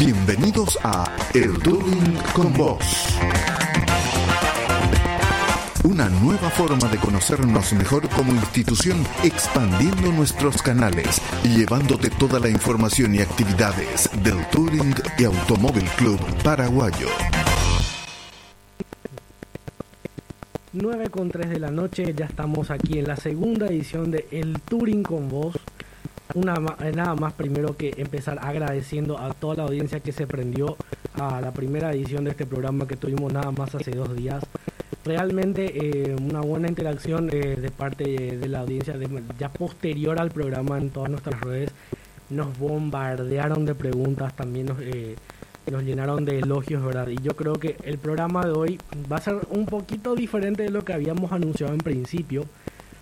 Bienvenidos a El Touring con Vos. Una nueva forma de conocernos mejor como institución expandiendo nuestros canales y llevándote toda la información y actividades del Touring y Automóvil Club Paraguayo. 9 con 3 de la noche, ya estamos aquí en la segunda edición de El Touring con Vos. Una, eh, nada más primero que empezar agradeciendo a toda la audiencia que se prendió a la primera edición de este programa que tuvimos nada más hace dos días. Realmente eh, una buena interacción eh, de parte de la audiencia ya posterior al programa en todas nuestras redes. Nos bombardearon de preguntas, también nos nos llenaron de elogios, ¿verdad? Y yo creo que el programa de hoy va a ser un poquito diferente de lo que habíamos anunciado en principio.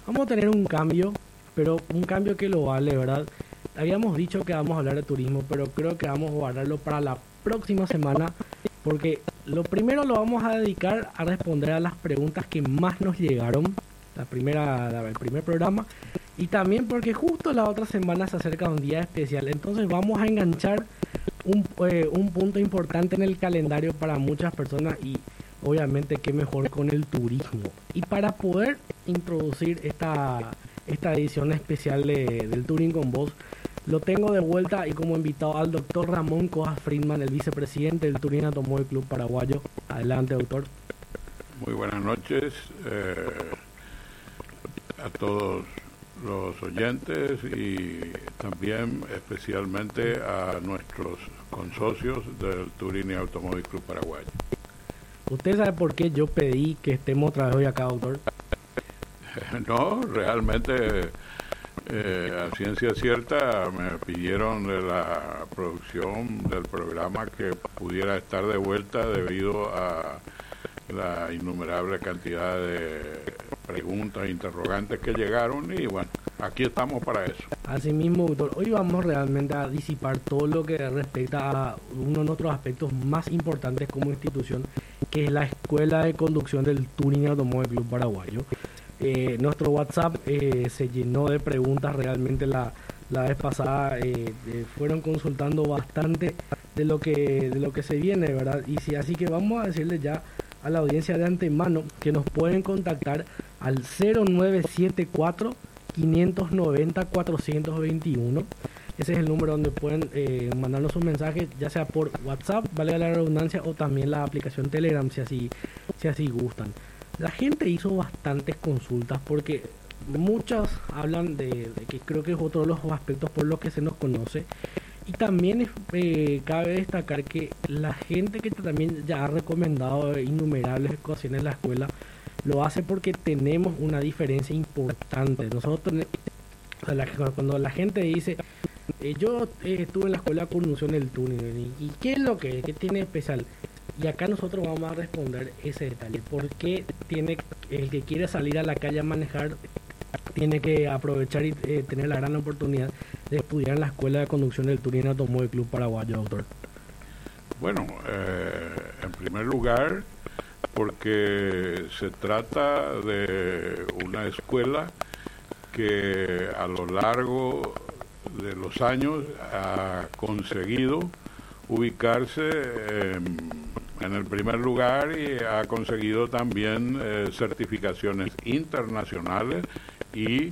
Vamos a tener un cambio, pero un cambio que lo vale, ¿verdad? Habíamos dicho que vamos a hablar de turismo, pero creo que vamos a guardarlo para la próxima semana, porque lo primero lo vamos a dedicar a responder a las preguntas que más nos llegaron, la primera, el primer programa, y también porque justo la otra semana se acerca un día especial, entonces vamos a enganchar un, eh, un punto importante en el calendario para muchas personas y obviamente qué mejor con el turismo. Y para poder introducir esta, esta edición especial del Touring con Voz, lo tengo de vuelta y como invitado al doctor Ramón Cojas Friedman, el vicepresidente del Turín Automóvil Club Paraguayo. Adelante, doctor. Muy buenas noches eh, a todos los oyentes y también especialmente a nuestros consocios del Turín Automóvil Club Paraguayo. ¿Usted sabe por qué yo pedí que estemos otra vez hoy acá, doctor? no, realmente eh, a ciencia cierta me pidieron de la producción del programa que pudiera estar de vuelta debido a la innumerable cantidad de preguntas, e interrogantes que llegaron y bueno, aquí estamos para eso. Asimismo, doctor, hoy vamos realmente a disipar todo lo que respecta a uno de nuestros aspectos más importantes como institución, que es la Escuela de Conducción del Turing Automóvil Club Paraguayo. Eh, nuestro WhatsApp eh, se llenó de preguntas realmente la, la vez pasada eh, fueron consultando bastante de lo que de lo que se viene verdad y si así que vamos a decirle ya a la audiencia de antemano que nos pueden contactar al 0974 590 421. Ese es el número donde pueden eh, mandarnos un mensaje, ya sea por WhatsApp, vale la redundancia, o también la aplicación Telegram, si así, si así gustan. La gente hizo bastantes consultas porque muchas hablan de, que creo que es otro de los aspectos por los que se nos conoce. Y también eh, cabe destacar que la gente que también ya ha recomendado innumerables ocasiones en la escuela, lo hace porque tenemos una diferencia importante. Nosotros, cuando la gente dice, eh, yo eh, estuve en la escuela de conducción del túnel, ¿y, qué es lo que, tiene especial? Y acá nosotros vamos a responder ese detalle. ¿Por qué tiene el que quiere salir a la calle a manejar tiene que aprovechar y eh, tener la gran oportunidad de estudiar en la Escuela de Conducción del Turín Automóvil Club Paraguayo, doctor? Bueno, en primer lugar, porque se trata de una escuela que a lo largo de los años ha conseguido ubicarse el primer lugar y ha conseguido también eh, certificaciones internacionales y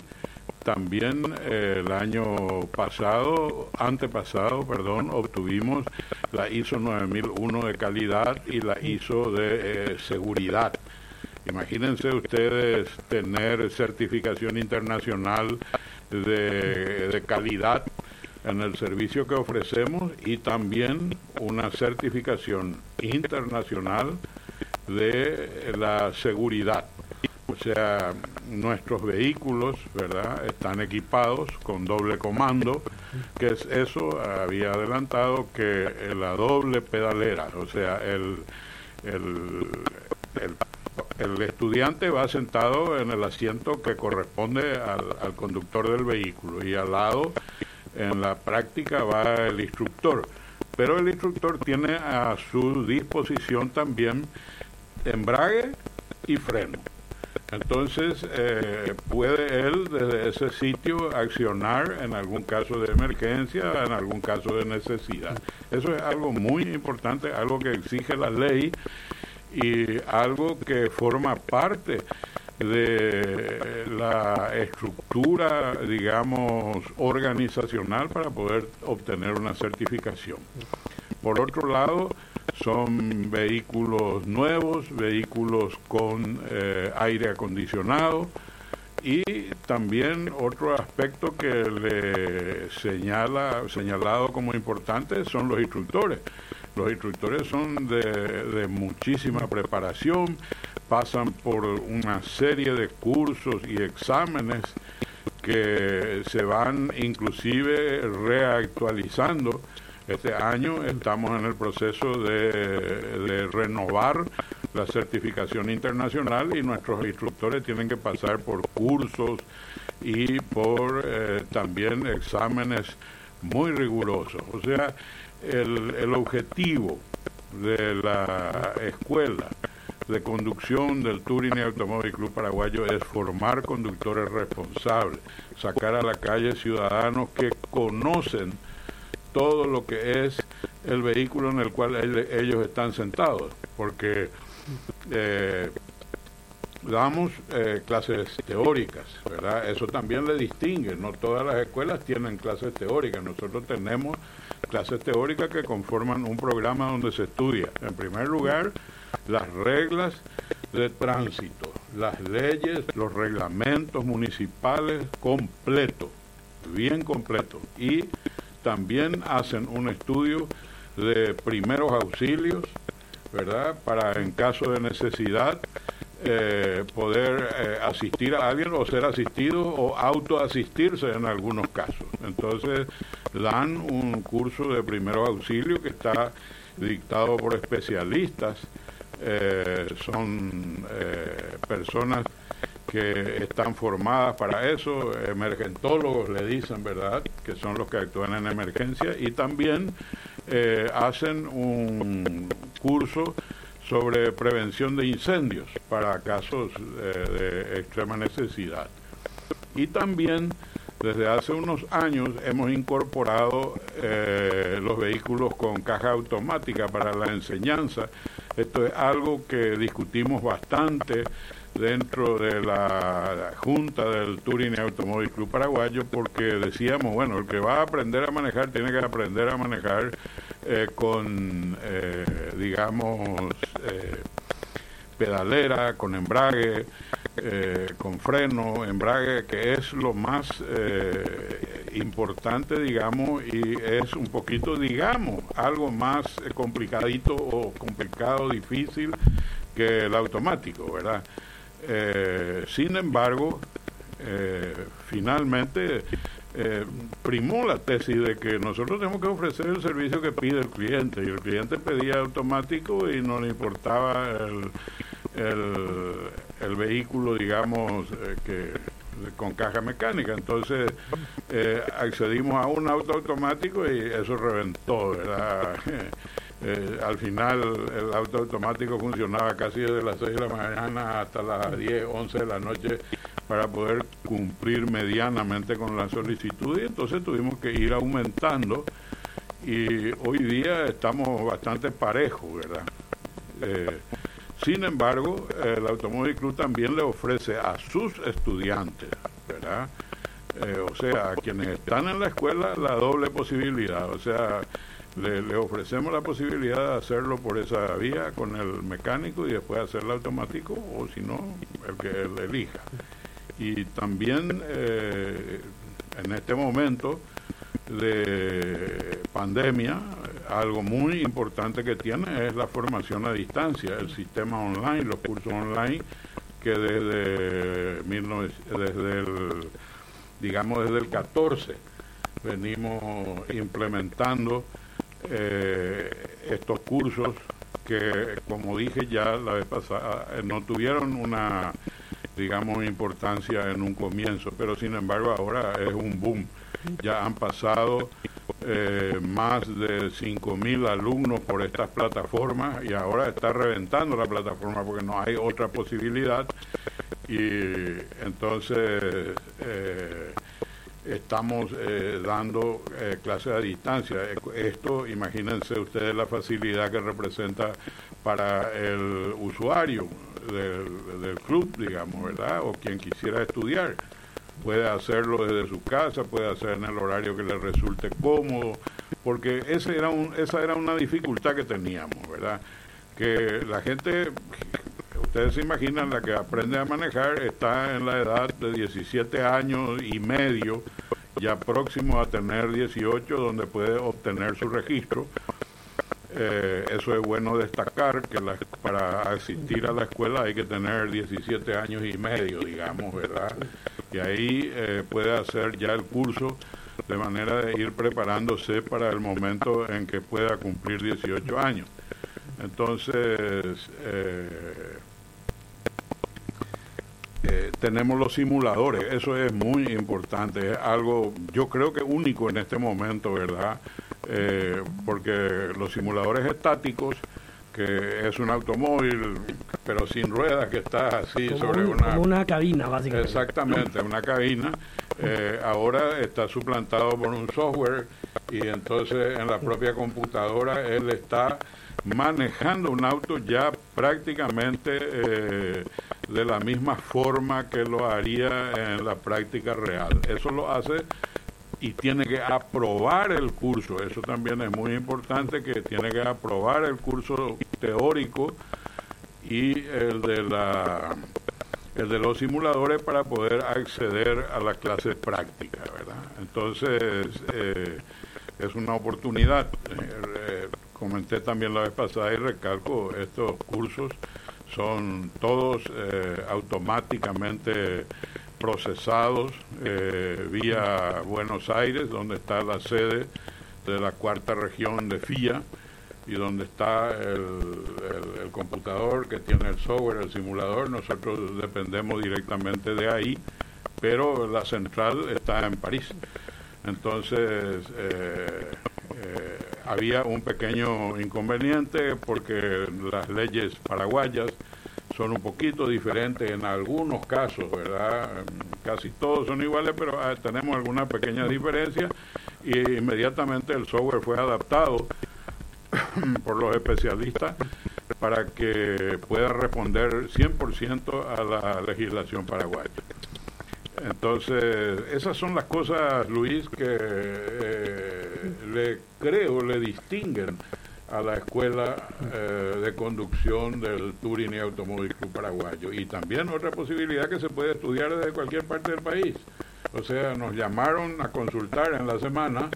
también eh, el año pasado, antepasado, perdón, obtuvimos la ISO 9001 de calidad y la ISO de eh, seguridad. Imagínense ustedes tener certificación internacional de, de calidad en el servicio que ofrecemos y también una certificación internacional de la seguridad. O sea, nuestros vehículos, ¿verdad? Están equipados con doble comando, que es eso, había adelantado que la doble pedalera, o sea, el, el, el, estudiante va sentado en el asiento que corresponde al, al conductor del vehículo y al lado, en la práctica, va el instructor. Pero el instructor tiene a su disposición también embrague y freno Entonces, eh, puede él desde ese sitio accionar en algún caso de emergencia, en algún caso de necesidad. Eso es algo muy importante, algo que exige la ley y algo que forma parte de la estructura, digamos, organizacional para poder obtener una certificación. Por otro lado, son vehículos nuevos, vehículos con eh, aire acondicionado y también otro aspecto que le señala señalado como importante son los instructores. Los instructores son de, muchísima preparación, pasan por una serie de cursos y exámenes que se van inclusive reactualizando este año estamos en el proceso de, renovar la certificación internacional y nuestros instructores tienen que pasar por cursos y por eh, también exámenes muy rigurosos. O sea, el, el objetivo de la escuela de conducción del Touring Automóvil Club Paraguayo es formar conductores responsables, sacar a la calle ciudadanos que conocen todo lo que es el vehículo en el cual ellos están sentados, porque eh, damos eh, clases teóricas, ¿verdad? Eso también le distingue, no todas las escuelas tienen clases teóricas, nosotros tenemos clases teóricas que conforman un programa donde se estudia, en primer lugar, las reglas de tránsito, las leyes, los reglamentos municipales completos, bien completos, y también hacen un estudio de primeros auxilios, ¿verdad? Para en caso de necesidad eh, poder eh, asistir a alguien o ser asistido o autoasistirse en algunos casos. Entonces dan un curso de primeros auxilios que está dictado por especialistas, eh, son personas que están formadas para eso, emergentólogos le dicen, ¿verdad?, que son los que actúan en emergencia y también eh, hacen un curso sobre prevención de incendios para casos eh, de extrema necesidad. Y también desde hace unos años hemos incorporado eh, los vehículos con caja automática para la enseñanza. Esto es algo que discutimos bastante dentro de la Junta del Touring Automóvil Club Paraguayo porque decíamos, bueno, el que va a aprender a manejar tiene que aprender a manejar eh, con, eh, digamos, eh, pedalera, con embrague, con freno, embrague, que es lo más importante, digamos, y es un poquito, digamos, algo más complicadito o complicado, difícil que el automático, ¿verdad? Eh, sin embargo, eh, finalmente eh, primó la tesis de que nosotros tenemos que ofrecer el servicio que pide el cliente y el cliente pedía automático y no le importaba el, el, vehículo, digamos, que con caja mecánica. Entonces accedimos a un auto automático y eso reventó, ¿verdad? Eh, al final el auto automático funcionaba casi desde las 6 de la mañana hasta las 10, 11 de la noche para poder cumplir medianamente con la solicitud y entonces tuvimos que ir aumentando y hoy día estamos bastante parejos, ¿verdad? Eh, sin embargo, el Automóvil Club también le ofrece a sus estudiantes, ¿verdad? Eh, o sea, a quienes están en la escuela, la doble posibilidad, o sea, le, ofrecemos la posibilidad de hacerlo por esa vía con el mecánico y después hacerlo automático o si no, el que él elija. Y también eh, en este momento de pandemia, algo muy importante que tiene es la formación a distancia, el sistema online, los cursos online que desde, desde el, digamos desde el 14 venimos implementando eh, estos cursos que, como dije ya la vez pasada, eh, no tuvieron una, digamos, importancia en un comienzo, pero sin embargo ahora es un boom. Ya han pasado eh, más de 5.000 alumnos por estas plataformas y ahora está reventando la plataforma porque no hay otra posibilidad y entonces eh, estamos eh, dando eh, clases a distancia. Esto, imagínense ustedes la facilidad que representa para el usuario del, club, digamos, ¿verdad? O quien quisiera estudiar. Puede hacerlo desde su casa, puede hacer en el horario que le resulte cómodo, porque ese era un, esa era una dificultad que teníamos, ¿verdad? Que la gente ustedes se imaginan, la que aprende a manejar está en la edad de 17 años y medio, ya próximo a tener 18, donde puede obtener su registro. Eh, eso es bueno destacar, que para asistir a la escuela hay que tener 17 años y medio, digamos, ¿verdad? Y ahí eh, puede hacer ya el curso de manera de ir preparándose para el momento en que pueda cumplir 18 años. Entonces, eh, eh, tenemos los simuladores, eso es muy importante, es algo yo creo que único en este momento, ¿verdad? Eh, porque los simuladores estáticos, que es un automóvil, pero sin ruedas, que está así sobre una... una cabina, básicamente. Exactamente, una cabina. Eh, ahora está suplantado por un software y entonces en la propia computadora él está manejando un auto ya prácticamente eh, de la misma forma que lo haría en la práctica real. Eso lo hace y tiene que aprobar el curso. Eso también es muy importante que tiene que aprobar el curso teórico y el de la el de los simuladores para poder acceder a la clase práctica, ¿verdad? Entonces eh, es una oportunidad. Eh, comenté también la vez pasada y recalco, estos cursos son todos eh, automáticamente procesados eh, vía Buenos Aires, donde está la sede de la cuarta región de FIA y donde está el, computador que tiene el software, el simulador, nosotros dependemos directamente de ahí, pero la central está en París. Entonces, eh, eh, había un pequeño inconveniente porque las leyes paraguayas son un poquito diferentes en algunos casos, ¿verdad? Casi todos son iguales, pero ah, tenemos alguna pequeña diferencia y inmediatamente el software fue adaptado por los especialistas para que pueda responder 100% a la legislación paraguaya. Entonces, esas son las cosas, Luis, que eh, le creo le distinguen a la Escuela eh, de Conducción del Turing y Automóvil Club Paraguayo. Y también otra posibilidad que se puede estudiar desde cualquier parte del país. O sea, nos llamaron a consultar en la semana,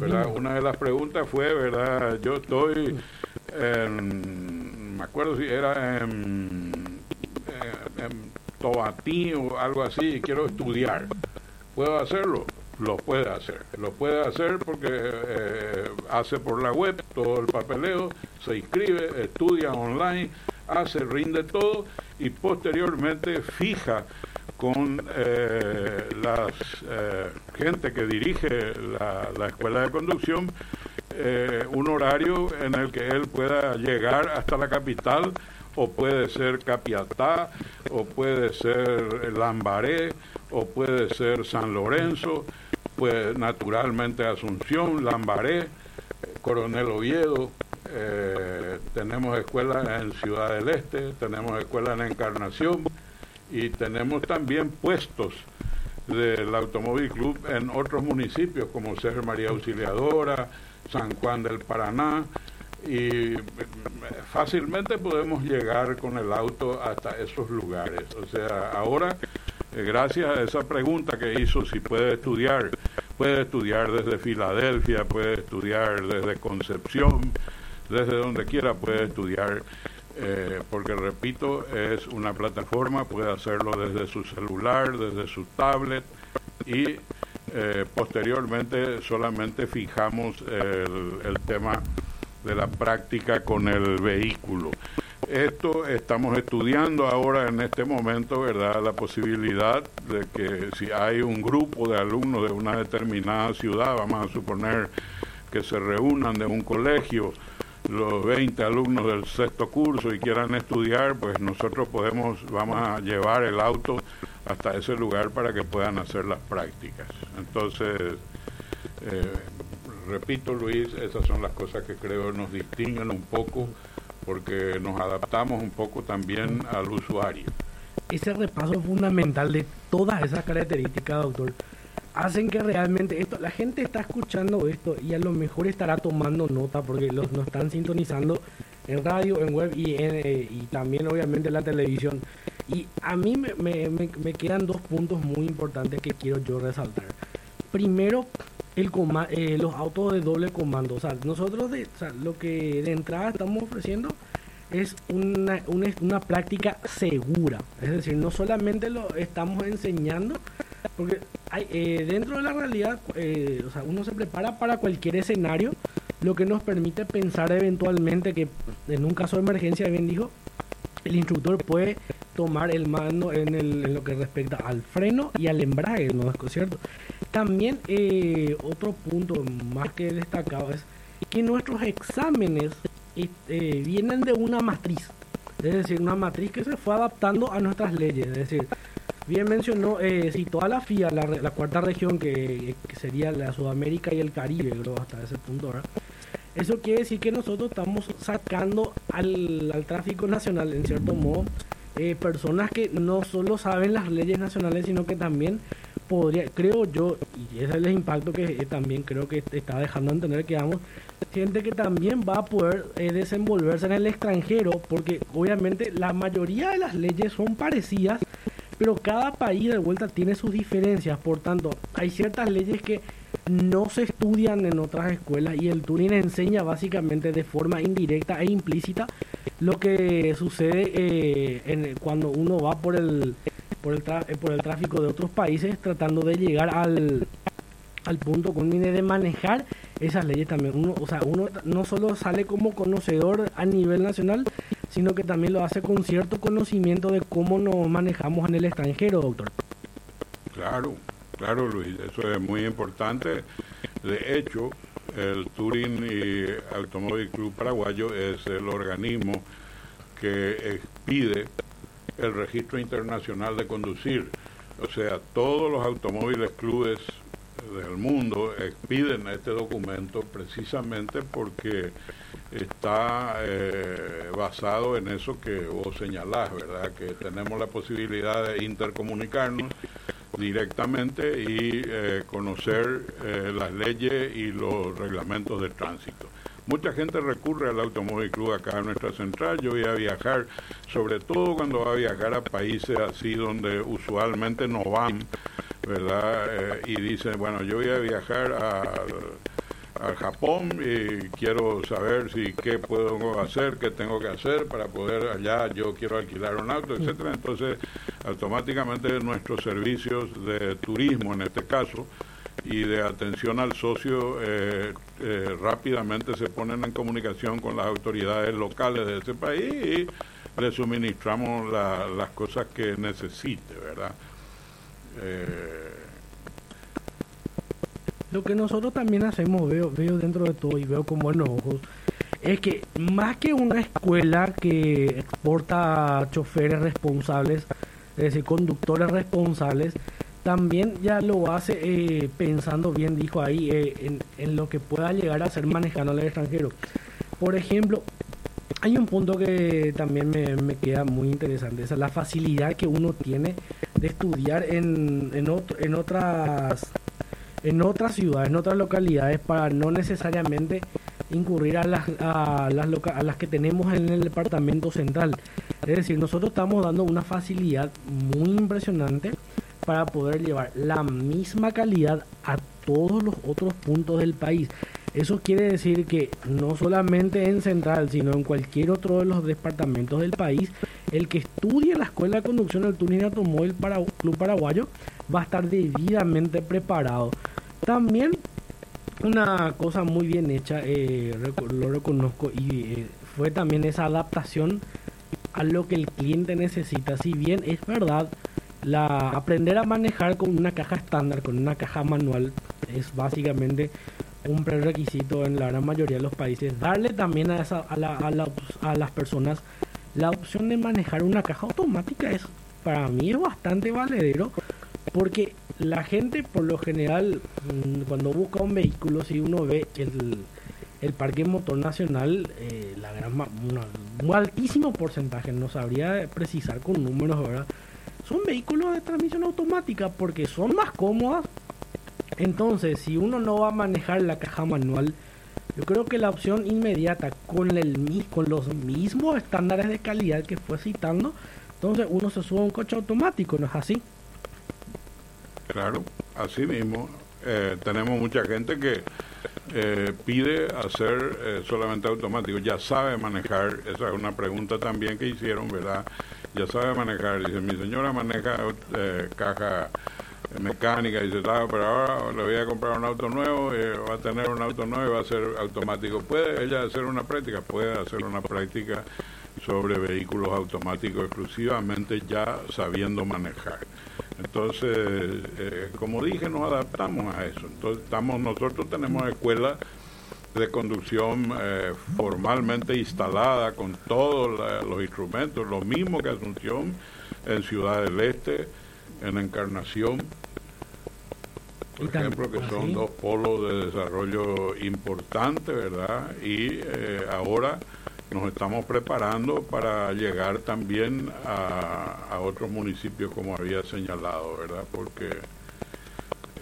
¿verdad? Una de las preguntas fue, ¿verdad? Yo estoy en, me acuerdo si era en, en Tobatí o algo así y quiero estudiar. ¿Puedo hacerlo? Lo puede hacer. Lo puede hacer porque eh, hace por la web todo el papeleo, se inscribe, estudia online, hace, rinde todo y posteriormente fija con eh, la eh, gente que dirige la, la escuela de conducción un horario en el que él pueda llegar hasta la capital o puede ser Capiatá, o puede ser Lambaré, o puede ser San Lorenzo, pues naturalmente Asunción, Lambaré, Coronel Oviedo, eh, tenemos escuelas en Ciudad del Este, tenemos escuelas en Encarnación y tenemos también puestos del Automóvil Club en otros municipios como Ser María Auxiliadora, San Juan del Paraná, y fácilmente podemos llegar con el auto hasta esos lugares. O sea, ahora, eh, gracias a esa pregunta que hizo, si puede estudiar, puede estudiar desde Filadelfia, puede estudiar desde Concepción, desde donde quiera puede estudiar, eh, porque repito, es una plataforma, puede hacerlo desde su celular, desde su tablet y eh, posteriormente solamente fijamos el, el tema de la práctica con el vehículo. Esto estamos estudiando ahora en este momento, ¿verdad? La posibilidad de que si hay un grupo de alumnos de una determinada ciudad, vamos a suponer que se reúnan de un colegio los 20 alumnos del sexto curso y quieran estudiar, pues nosotros podemos, vamos a llevar el auto hasta ese lugar para que puedan hacer las prácticas. Entonces, eh, repito Luis, esas son las cosas que creo nos distinguen un poco porque nos adaptamos un poco también al usuario. Ese repaso fundamental de todas esas características, doctor, hacen que realmente esto, la gente está escuchando esto y a lo mejor estará tomando nota porque los nos están sintonizando en radio, en web y, eh, y también obviamente en la televisión. Y a mí me, me, me, quedan dos puntos muy importantes que quiero yo resaltar. Primero, el eh, los autos de doble comando. O sea, nosotros de, o sea, lo que de entrada estamos ofreciendo es una, una, una, práctica segura. Es decir, no solamente lo estamos enseñando, porque hay, eh, dentro de la realidad, eh, o sea, uno se prepara para cualquier escenario, lo que nos permite pensar eventualmente que en un caso de emergencia, bien dijo, el instructor puede tomar el mando en, el, en lo que respecta al freno y al embrague, ¿no es cierto? También eh, otro punto más que destacado es que nuestros exámenes eh, vienen de una matriz, es decir, una matriz que se fue adaptando a nuestras leyes, es decir, bien mencionó, eh, si toda la FIA, la, cuarta región que, sería la Sudamérica y el Caribe, hasta ese punto, ¿verdad? Eso quiere decir que nosotros estamos sacando al tráfico nacional, en cierto modo, eh, personas que no solo saben las leyes nacionales, sino que también podría, creo yo, y ese es el impacto que eh, también creo que está dejando entender que vamos, gente que también va a poder eh, desenvolverse en el extranjero, porque obviamente la mayoría de las leyes son parecidas, pero cada país de vuelta tiene sus diferencias, por tanto, hay ciertas leyes que no se estudian en otras escuelas y el Turing enseña básicamente de forma indirecta e implícita lo que sucede eh, en, cuando uno va por el por el, eh, por el tráfico de otros países tratando de llegar al, al punto culmine de manejar esas leyes también. Uno, o sea, uno no solo sale como conocedor a nivel nacional, sino que también lo hace con cierto conocimiento de cómo nos manejamos en el extranjero, doctor. Claro, claro, Luis, eso es muy importante. De hecho, el Turing y Automóvil Club Paraguayo es el organismo que expide el registro internacional de conducir. O sea, todos los automóviles clubes del mundo expiden este documento precisamente porque está eh, basado en eso que vos señalás, ¿verdad? Que tenemos la posibilidad de intercomunicarnos directamente y eh, conocer eh, las leyes y los reglamentos de tránsito. Mucha gente recurre al Automóvil Club acá en nuestra central. Yo voy a viajar, sobre todo cuando va a viajar a países así donde usualmente no van, ¿verdad? Eh, y dicen, bueno, yo voy a viajar a, a Japón y quiero saber si qué puedo hacer, qué tengo que hacer para poder allá, yo quiero alquilar un auto, etcétera. Entonces, automáticamente nuestros servicios de turismo, en este caso, y de atención al socio eh, eh, rápidamente se ponen en comunicación con las autoridades locales de ese país y le suministramos las cosas que necesite, ¿verdad? Eh, Lo que nosotros también hacemos, veo, veo dentro de todo y veo con buenos ojos, es que más que una escuela que exporta choferes responsables, es decir, conductores responsables, también ya lo hace eh, pensando bien, dijo ahí, eh, en, lo que pueda llegar a ser manejando al extranjero. Por ejemplo, hay un punto que también me, queda muy interesante, es la facilidad que uno tiene de estudiar en, en, en otras en otras ciudades, en otras localidades, para no necesariamente incurrir a las, a las, a las que tenemos en el departamento central. Es decir, nosotros estamos dando una facilidad muy impresionante para poder llevar la misma calidad a todos los otros puntos del país. Eso quiere decir que no solamente en Central, sino en cualquier otro de los departamentos del país, el que estudie la Escuela de Conducción del Tuning Automóvil para Club Paraguayo va a estar debidamente preparado. También una cosa muy bien hecha, eh, lo reconozco, y eh, fue también esa adaptación a lo que el cliente necesita. Si bien es verdad, aprender a manejar con una caja estándar, con una caja manual, es básicamente un prerequisito en la gran mayoría de los países, darle también a, esa, a, la, a, la, a las personas la opción de manejar una caja automática es para mí es bastante valedero porque la gente por lo general mm, cuando busca un vehículo si uno ve el, el parque motor nacional eh, la gran un altísimo porcentaje no sabría precisar con números verdad son vehículos de transmisión automática porque son más cómodas entonces si uno no va a manejar la caja manual yo creo que la opción inmediata con, el, con los mismos estándares de calidad que fue citando, entonces uno se sube a un coche automático, ¿no es así? Claro, así mismo. Eh, tenemos mucha gente que eh, pide hacer eh, solamente automático, ya sabe manejar, esa es una pregunta también que hicieron, ¿verdad? Ya sabe manejar, dice, mi señora maneja caja mecánica dice, ah, pero ahora le voy a comprar un auto nuevo, eh, va a tener un auto nuevo y va a ser automático. ¿Puede ella hacer una práctica? Puede hacer una práctica sobre vehículos automáticos exclusivamente ya sabiendo manejar. Entonces, eh, como dije, nos adaptamos a eso. Entonces, estamos, nosotros tenemos escuelas de conducción eh, formalmente instalada con todos los instrumentos, lo mismo que Asunción en Ciudad del Este, en Encarnación, por ejemplo, que son dos polos de desarrollo importantes, ¿verdad? Y eh, ahora nos estamos preparando para llegar también a, otros municipios como había señalado, ¿verdad? Porque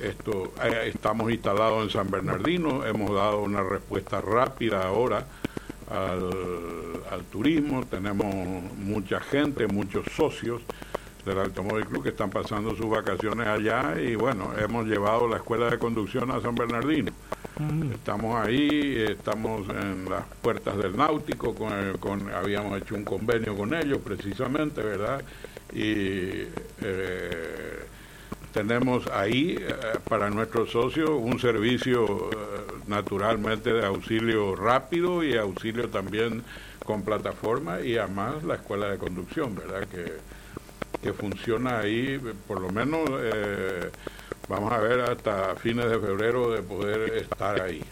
esto eh, estamos instalados en San Bernardino, hemos dado una respuesta rápida ahora al, al turismo, tenemos mucha gente, muchos socios del Automóvil Club que están pasando sus vacaciones allá y bueno, hemos llevado la escuela de conducción a San Bernardino. Estamos ahí, estamos en las puertas del náutico, con, habíamos hecho un convenio con ellos precisamente, ¿verdad? Y eh, tenemos ahí eh, para nuestros socios un servicio eh, naturalmente de auxilio rápido y auxilio también con plataforma y además la escuela de conducción, ¿verdad? Que, que funciona ahí, por lo menos eh, vamos a ver hasta fines de febrero de poder estar ahí.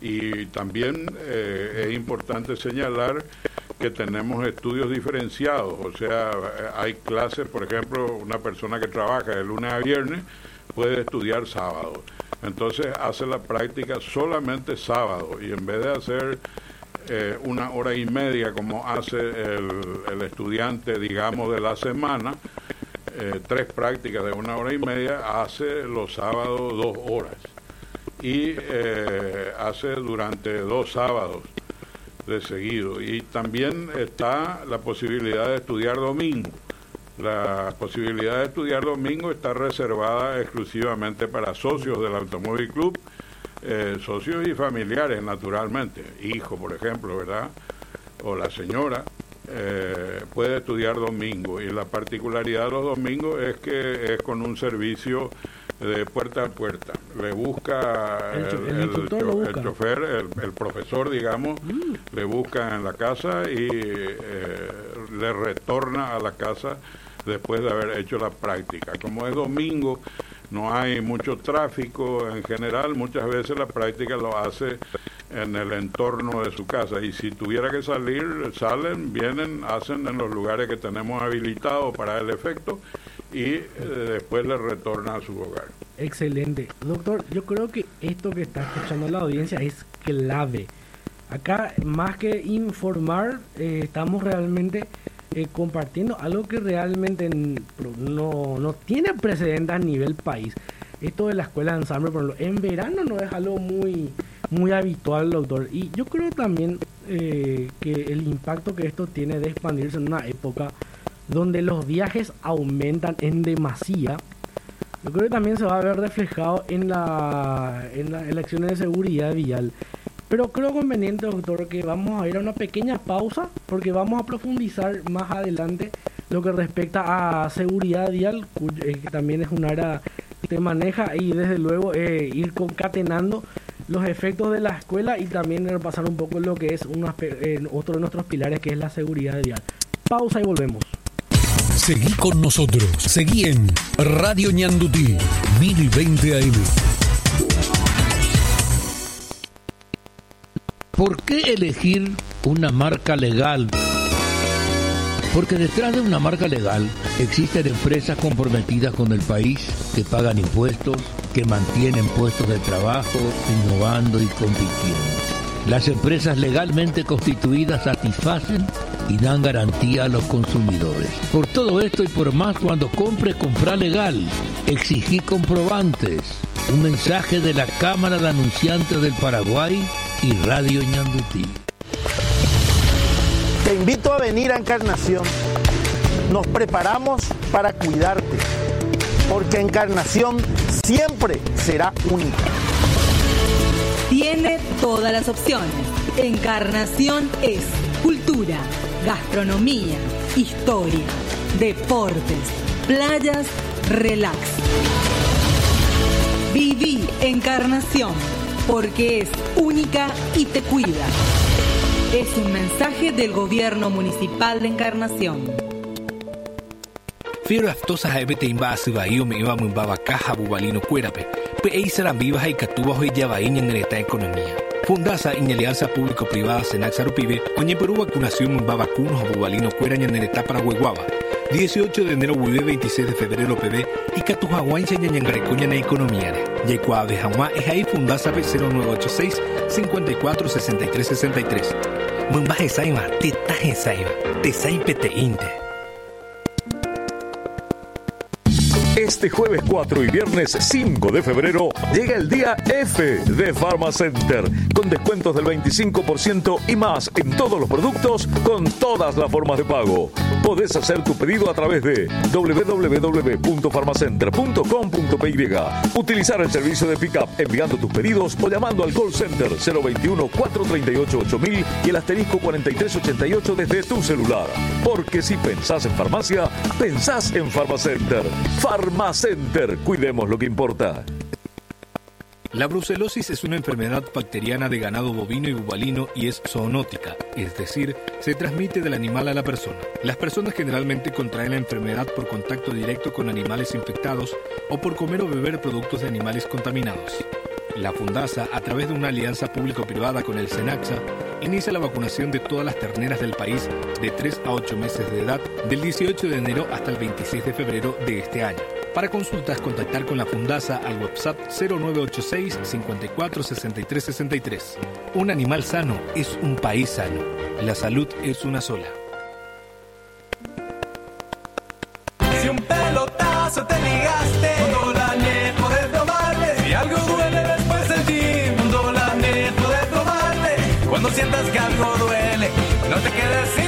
Y también eh, es importante señalar que tenemos estudios diferenciados, o sea, hay clases, por ejemplo, una persona que trabaja de lunes a viernes puede estudiar sábado. Entonces hace la práctica solamente sábado y en vez de hacer eh, una hora y media como hace el, estudiante, digamos, de la semana, eh, tres prácticas de una hora y media, hace los sábados dos horas y eh, hace durante dos sábados de seguido. Y también está la posibilidad de estudiar domingo. La posibilidad de estudiar domingo está reservada exclusivamente para socios del Automóvil Club eh, socios y familiares, naturalmente, hijo, por ejemplo, ¿verdad? O la señora, eh, puede estudiar domingo. Y la particularidad de los domingos es que es con un servicio de puerta a puerta. Le busca el, chofer, el, profesor, digamos, mm. le busca en la casa y eh, le retorna a la casa después de haber hecho la práctica. Como es domingo, no hay mucho tráfico en general, muchas veces la práctica lo hace en el entorno de su casa y si tuviera que salir, salen, vienen, hacen en los lugares que tenemos habilitados para el efecto y eh, después le retorna a su hogar. Excelente. Doctor, yo creo que esto que está escuchando la audiencia es clave. Acá, más que informar, eh, estamos realmente eh, compartiendo algo que realmente no, no tiene precedentes a nivel país. Esto de la escuela de ensamble, por en verano no es algo muy, muy habitual, doctor. Y yo creo también eh, que el impacto que esto tiene de expandirse en una época donde los viajes aumentan en demasía, yo creo que también se va a ver reflejado en, la, en las elecciones de seguridad vial. Pero creo conveniente, doctor, que vamos a ir a una pequeña pausa porque vamos a profundizar más adelante lo que respecta a seguridad vial, eh, que también es un área que maneja y desde luego eh, ir concatenando los efectos de la escuela y también repasar un poco lo que es otro de nuestros pilares que es la seguridad vial. Pausa y volvemos. Seguí con nosotros. Seguí en Radio Ñandutí, 1020 AM. ¿Por qué elegir una marca legal? Porque detrás de una marca legal existen empresas comprometidas con el país que pagan impuestos, que mantienen puestos de trabajo, innovando y compitiendo. Las empresas legalmente constituidas satisfacen y dan garantía a los consumidores. Por todo esto y por más, cuando compre, compra legal. Exigí comprobantes. Un mensaje de la Cámara de Anunciantes del Paraguay y Radio Ñandutí. Te invito a venir a Encarnación. Nos preparamos para cuidarte, porque Encarnación siempre será única. Tiene todas las opciones. Encarnación es cultura, gastronomía, historia, deportes, playas, relax. Viví Encarnación porque es única y te cuida. Es un mensaje del gobierno municipal de Encarnación. Fiero aftosa ebete imba asibaio me iba mumbaba caja bubalino cuérape. Pe ei serán vivas y catubas hoy ya en esta economía. Fundasa alianza público-privada Senac Sarupibe, oñe Perú vacunación mumbaba vacunos bubalino cuera en esta para hueguaba. 18 de enero huive 26 de febrero PB y catujaguain se ñañangarecoña na economía. Yecua de Jamá es ahí fundasa B0986 54 63 63. Mumbaje saima, tetaje saima, tesai pete Este jueves 4 y viernes 5 de febrero llega el día F de Pharma Center, con descuentos del 25% y más en todos los productos con todas las formas de pago. Podés hacer tu pedido a través de www.farmacenter.com.py. Utilizar el servicio de pickup enviando tus pedidos o llamando al call center 021 438 8000 y el asterisco 4388 desde tu celular. Porque si pensás en farmacia, pensás en. Pharma Center. Cuidemos lo que importa. La brucelosis es una enfermedad bacteriana de ganado bovino y bubalino y es zoonótica, es decir, se transmite del animal a la persona. Las personas generalmente contraen la enfermedad por contacto directo con animales infectados o por comer o beber productos de animales contaminados. La Fundasa, a través de una alianza público-privada con el SENAXA, inicia la vacunación de todas las terneras del país de 3 a 8 meses de edad del 18 de enero hasta el 26 de febrero de este año. Para consultas, contactar con la Fundasa al WhatsApp 0986 54 63 63. Un animal sano es un país sano. La salud es una sola. Si un pelotazo te ligaste, poder tomarle. Si algo duele después de ti, un poder tomarle. Cuando sientas que algo duele, no te quedes sin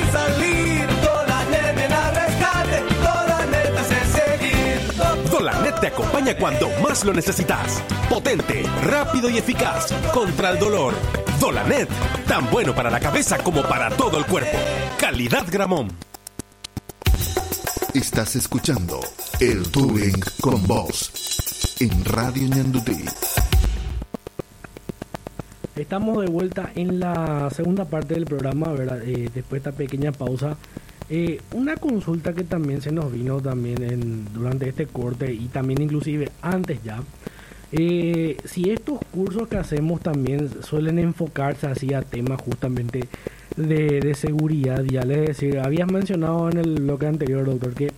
te acompaña cuando más lo necesitas. Potente, rápido y eficaz contra el dolor. Dolanet, tan bueno para la cabeza como para todo el cuerpo. Calidad Gramón. Estás escuchando El Touring con Voz en Radio Ñandutí. Estamos de vuelta en la segunda parte del programa, ¿verdad? Eh, después de esta pequeña pausa. Eh, una consulta que también se nos vino también durante este corte y también inclusive antes ya. Eh, si estos cursos que hacemos también suelen enfocarse así a temas justamente de, de seguridad, ya les decir, habías mencionado en el bloque anterior, doctor, que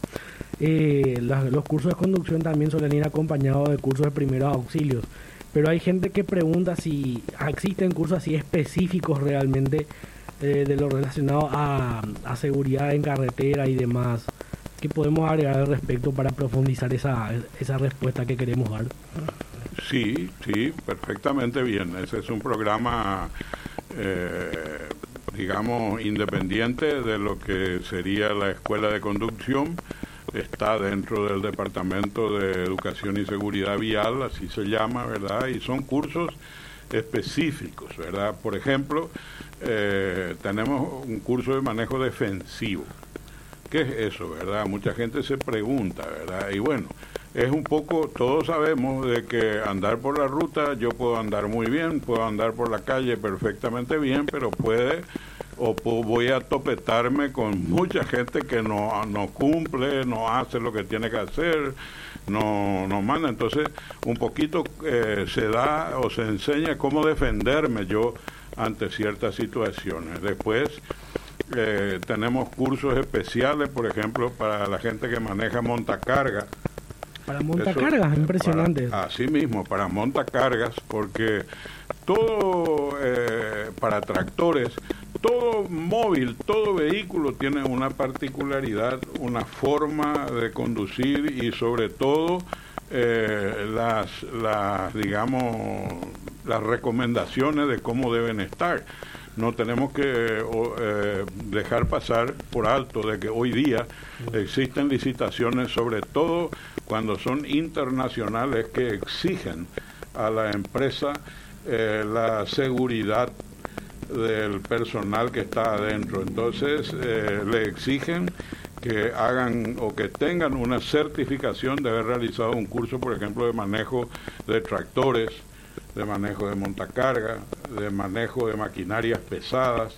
eh, los cursos de conducción también suelen ir acompañados de cursos de primeros auxilios. Pero hay gente que pregunta si existen cursos así específicos realmente eh, de lo relacionado a, a seguridad en carretera y demás. ¿Qué podemos agregar al respecto para profundizar esa, esa respuesta que queremos dar? Sí, sí, perfectamente bien. Ese es un programa, eh, digamos, independiente de lo que sería la escuela de conducción. Está dentro del Departamento de Educación y Seguridad Vial, así se llama, ¿verdad? Y son cursos específicos, ¿verdad? Por ejemplo, eh, tenemos un curso de manejo defensivo. ¿Qué es eso, verdad? Mucha gente se pregunta, ¿verdad? Y bueno, es un poco, todos sabemos de que andar por la ruta, yo puedo andar muy bien, puedo andar por la calle perfectamente bien, pero puede o voy a topetarme con mucha gente que no, no cumple, no hace lo que tiene que hacer, no, no manda. Entonces, un poquito eh, se da o se enseña cómo defenderme yo ante ciertas situaciones. Después eh, tenemos cursos especiales, por ejemplo, para la gente que maneja montacarga. Para montacargas, impresionante. así mismo, para montacargas, porque todo eh, para tractores, todo móvil, todo vehículo tiene una particularidad, una forma de conducir y sobre todo eh, las, las, digamos, las recomendaciones de cómo deben estar. No tenemos que eh, dejar pasar por alto de que hoy día existen licitaciones, sobre todo cuando son internacionales, que exigen a la empresa eh, la seguridad del personal que está adentro. Entonces eh, le exigen que hagan o que tengan una certificación de haber realizado un curso, por ejemplo, de manejo de tractores, de manejo de montacarga, de manejo de maquinarias pesadas.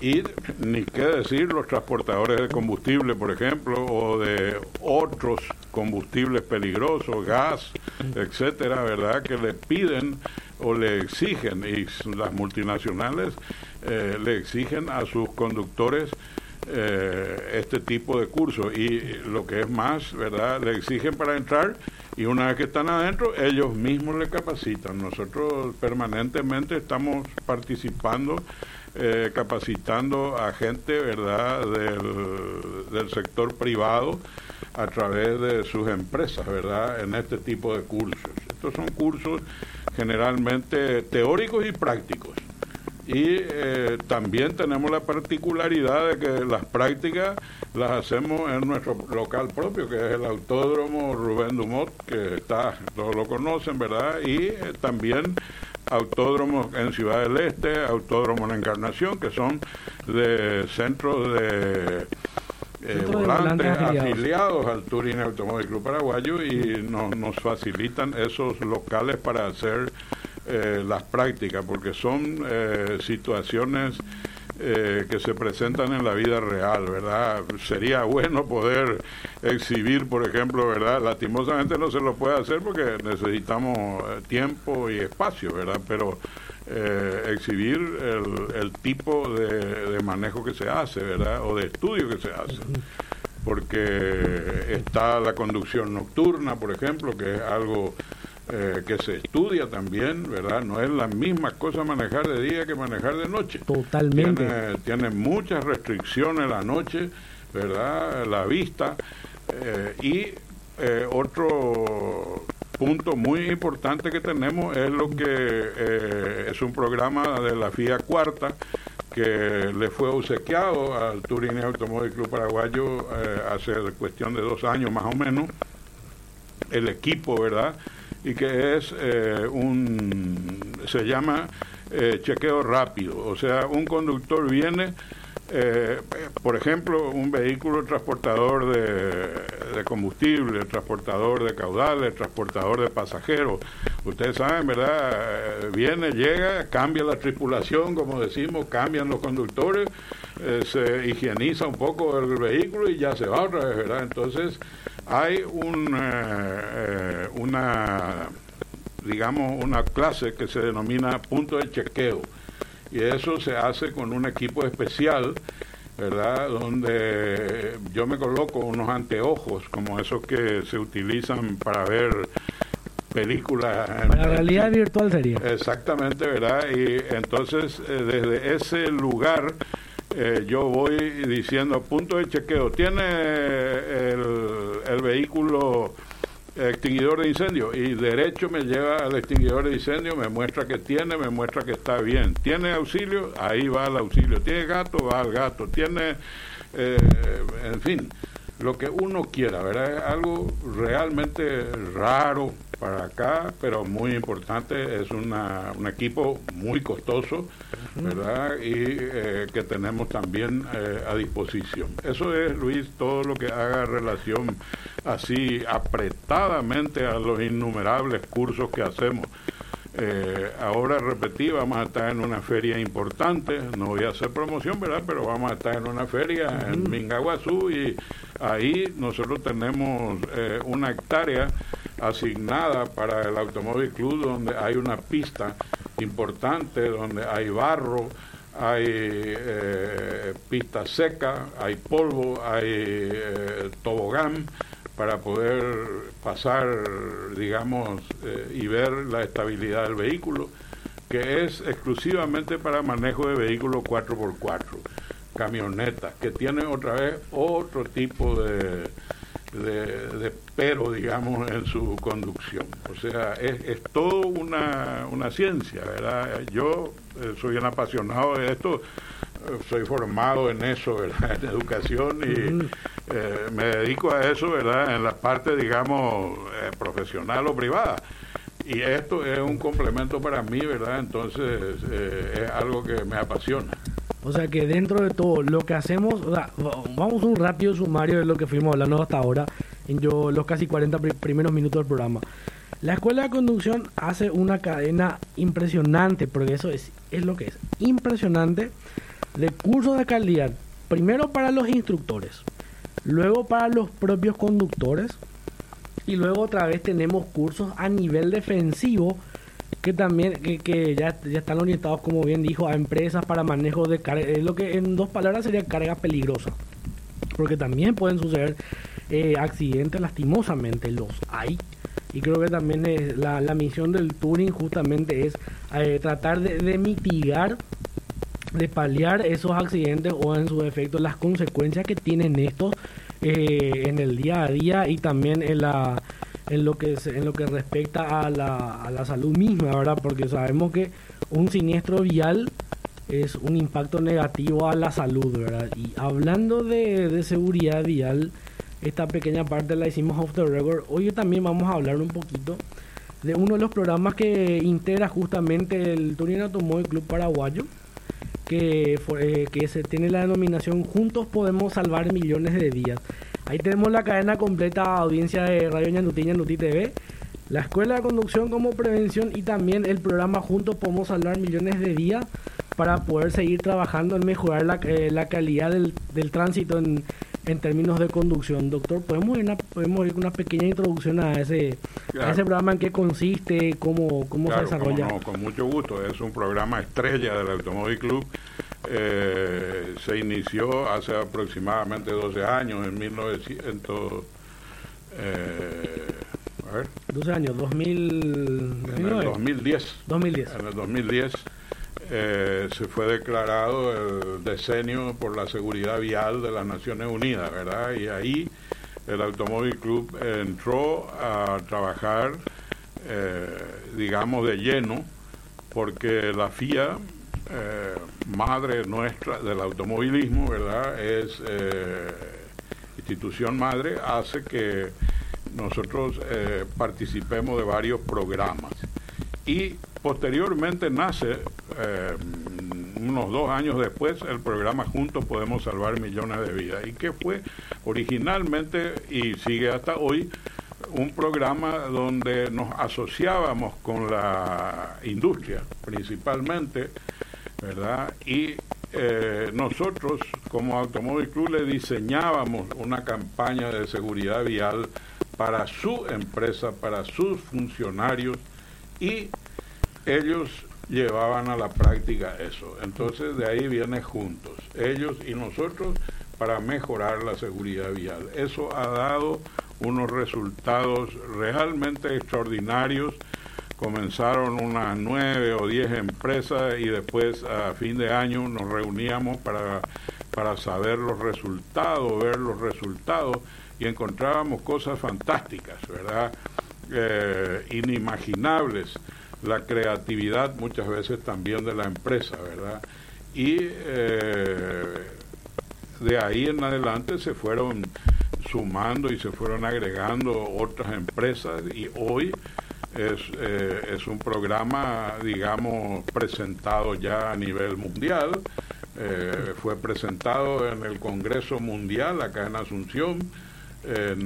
Y ni qué decir los transportadores de combustible, por ejemplo, o de otros combustibles peligrosos, gas, etcétera, ¿verdad? Que le piden o le exigen, y las multinacionales eh, le exigen a sus conductores eh, este tipo de cursos y lo que es más, ¿verdad? Le exigen para entrar y una vez que están adentro, ellos mismos le capacitan. Nosotros permanentemente estamos participando, eh, capacitando a gente, ¿verdad?, del, del sector privado a través de sus empresas, ¿verdad?, en este tipo de cursos. Estos son cursos generalmente teóricos y prácticos. Y eh, también tenemos la particularidad de que las prácticas las hacemos en nuestro local propio, que es el Autódromo Rubén Dumont, que está, todos lo conocen, ¿verdad? Y eh, también autódromos en Ciudad del Este, autódromos en Encarnación, que son de centros de eh, volantes afiliados. al Turín Automóvil Club Paraguayo y nos facilitan esos locales para hacer eh, las prácticas, porque son eh, situaciones que se presentan en la vida real, ¿verdad? Sería bueno poder exhibir, por ejemplo, ¿verdad? Lastimosamente no se lo puede hacer porque necesitamos tiempo y espacio, ¿verdad? Pero eh, exhibir el, tipo de, manejo que se hace, ¿verdad? O de estudio que se hace. Porque está la conducción nocturna, por ejemplo, que es algo eh, que se estudia también, ¿verdad? No es la misma cosa manejar de día que manejar de noche. Totalmente. Tiene, muchas restricciones la noche, ¿verdad? La vista. Eh, y otro punto muy importante que tenemos es lo que eh, es un programa de la FIA Cuarta que le fue obsequiado al Turín Automóvil Club Paraguayo eh, hace cuestión de dos años más o menos, el equipo, ¿verdad? Y que es eh, un, se llama chequeo rápido, o sea, un conductor viene eh, por ejemplo, un vehículo transportador de, combustible, transportador de caudales, transportador de pasajeros. Ustedes saben, ¿verdad? Eh, viene, llega, cambia la tripulación, como decimos, cambian los conductores, eh, se higieniza un poco el vehículo y ya se va otra vez, ¿verdad? Entonces, hay un, una, digamos, una clase que se denomina punto de chequeo y eso se hace con un equipo especial, ¿verdad? Donde yo me coloco unos anteojos como esos que se utilizan para ver películas. la realidad virtual sería. Exactamente, ¿verdad? Y entonces eh, desde ese lugar eh, yo voy diciendo punto de chequeo, tiene el, vehículo extinguidor de incendio y derecho me lleva al extinguidor de incendio, me muestra que tiene, me muestra que está bien. ¿Tiene auxilio? Ahí va el auxilio. ¿Tiene gato? Va al gato. ¿Tiene, eh, en fin, lo que uno quiera, ¿verdad? Es algo realmente raro para acá, pero muy importante. Es una, un equipo muy costoso, ¿verdad? Y eh, que tenemos también eh, a disposición. Eso es, Luis, todo lo que haga relación así apretadamente a los innumerables cursos que hacemos. Eh, ahora repetí, vamos a estar en una feria importante, no voy a hacer promoción, ¿verdad? Pero vamos a estar en una feria en Mingaguazú y ahí nosotros tenemos eh, una hectárea asignada para el Automóvil Club donde hay una pista importante donde hay barro, hay eh, pista seca, hay polvo, hay eh, tobogán para poder pasar, digamos, eh, y ver la estabilidad del vehículo, que es exclusivamente para manejo de vehículos 4x4, camionetas, que tiene otra vez otro tipo de, de, pero, digamos, en su conducción. O sea, es, es todo una, una ciencia, ¿verdad? Yo eh, soy un apasionado de esto, eh, soy formado en eso, ¿verdad? En educación y eh, me dedico a eso, ¿verdad? En la parte, digamos, profesional o privada. Y esto es un complemento para mí, ¿verdad? Entonces es algo que me apasiona. O sea que dentro de todo lo que hacemos, vamos a un rápido sumario de lo que fuimos hablando hasta ahora, en yo, los casi 40 primeros minutos del programa. La escuela de conducción hace una cadena impresionante, porque eso es, es lo que es, impresionante, de cursos de calidad, primero para los instructores, luego para los propios conductores, y luego otra vez tenemos cursos a nivel defensivo que también que, ya, ya, están orientados, como bien dijo, a empresas para manejo de carga, es lo que en dos palabras sería carga peligrosa, porque también pueden suceder eh, accidentes lastimosamente, los hay. Y creo que también es la, la misión del Turing justamente es eh, tratar de, mitigar, de paliar esos accidentes o en su defecto las consecuencias que tienen estos eh, en el día a día y también en la en lo que en lo que respecta a la, a la salud misma, ¿verdad? Porque sabemos que un siniestro vial es un impacto negativo a la salud, ¿verdad? Y hablando de, de seguridad vial, esta pequeña parte la hicimos off the record. Hoy también vamos a hablar un poquito de uno de los programas que integra justamente el Turín Automóvil Club Paraguayo, que, eh, que se tiene la denominación Juntos Podemos Salvar Millones de Días. Ahí tenemos la cadena completa audiencia de Radio Ñanuti, Ñanuti TV, la Escuela de Conducción como Prevención y también el programa Juntos Podemos Salvar Millones de Días para poder seguir trabajando en mejorar la, eh, la calidad del, del tránsito en, en, términos de conducción. Doctor, ¿podemos ir, una, podemos ir una pequeña introducción a ese, a ese programa, en qué consiste, cómo, cómo se desarrolla? con mucho gusto. Es un programa estrella del Automóvil Club eh, se inició hace aproximadamente 12 años, en 1900. Eh, a ver. 12 años, 2000, en el 2010. 2010. En el 2010 eh, se fue declarado el decenio por la seguridad vial de las Naciones Unidas, ¿verdad? Y ahí el Automóvil Club entró a trabajar, eh, digamos, de lleno, porque la FIA eh, madre nuestra del automovilismo, ¿verdad? Es eh, institución madre, hace que nosotros eh, participemos de varios programas. Y posteriormente nace, unos dos años después, el programa Juntos Podemos Salvar Millones de Vidas. Y que fue originalmente, y sigue hasta hoy, un programa donde nos asociábamos con la industria, principalmente ¿verdad? Y eh, nosotros como Automóvil Club le diseñábamos una campaña de seguridad vial para su empresa, para sus funcionarios y ellos llevaban a la práctica eso. Entonces de ahí viene juntos, ellos y nosotros para mejorar la seguridad vial. Eso ha dado unos resultados realmente extraordinarios comenzaron unas nueve o diez empresas y después a fin de año nos reuníamos para, para saber los resultados, ver los resultados y encontrábamos cosas fantásticas, ¿verdad? Eh, inimaginables, la creatividad muchas veces también de la empresa, ¿verdad? Y eh, de ahí en adelante se fueron sumando y se fueron agregando otras empresas y hoy es, eh, es un programa, digamos, presentado ya a nivel mundial. Eh, fue presentado en el Congreso Mundial acá en Asunción. Eh,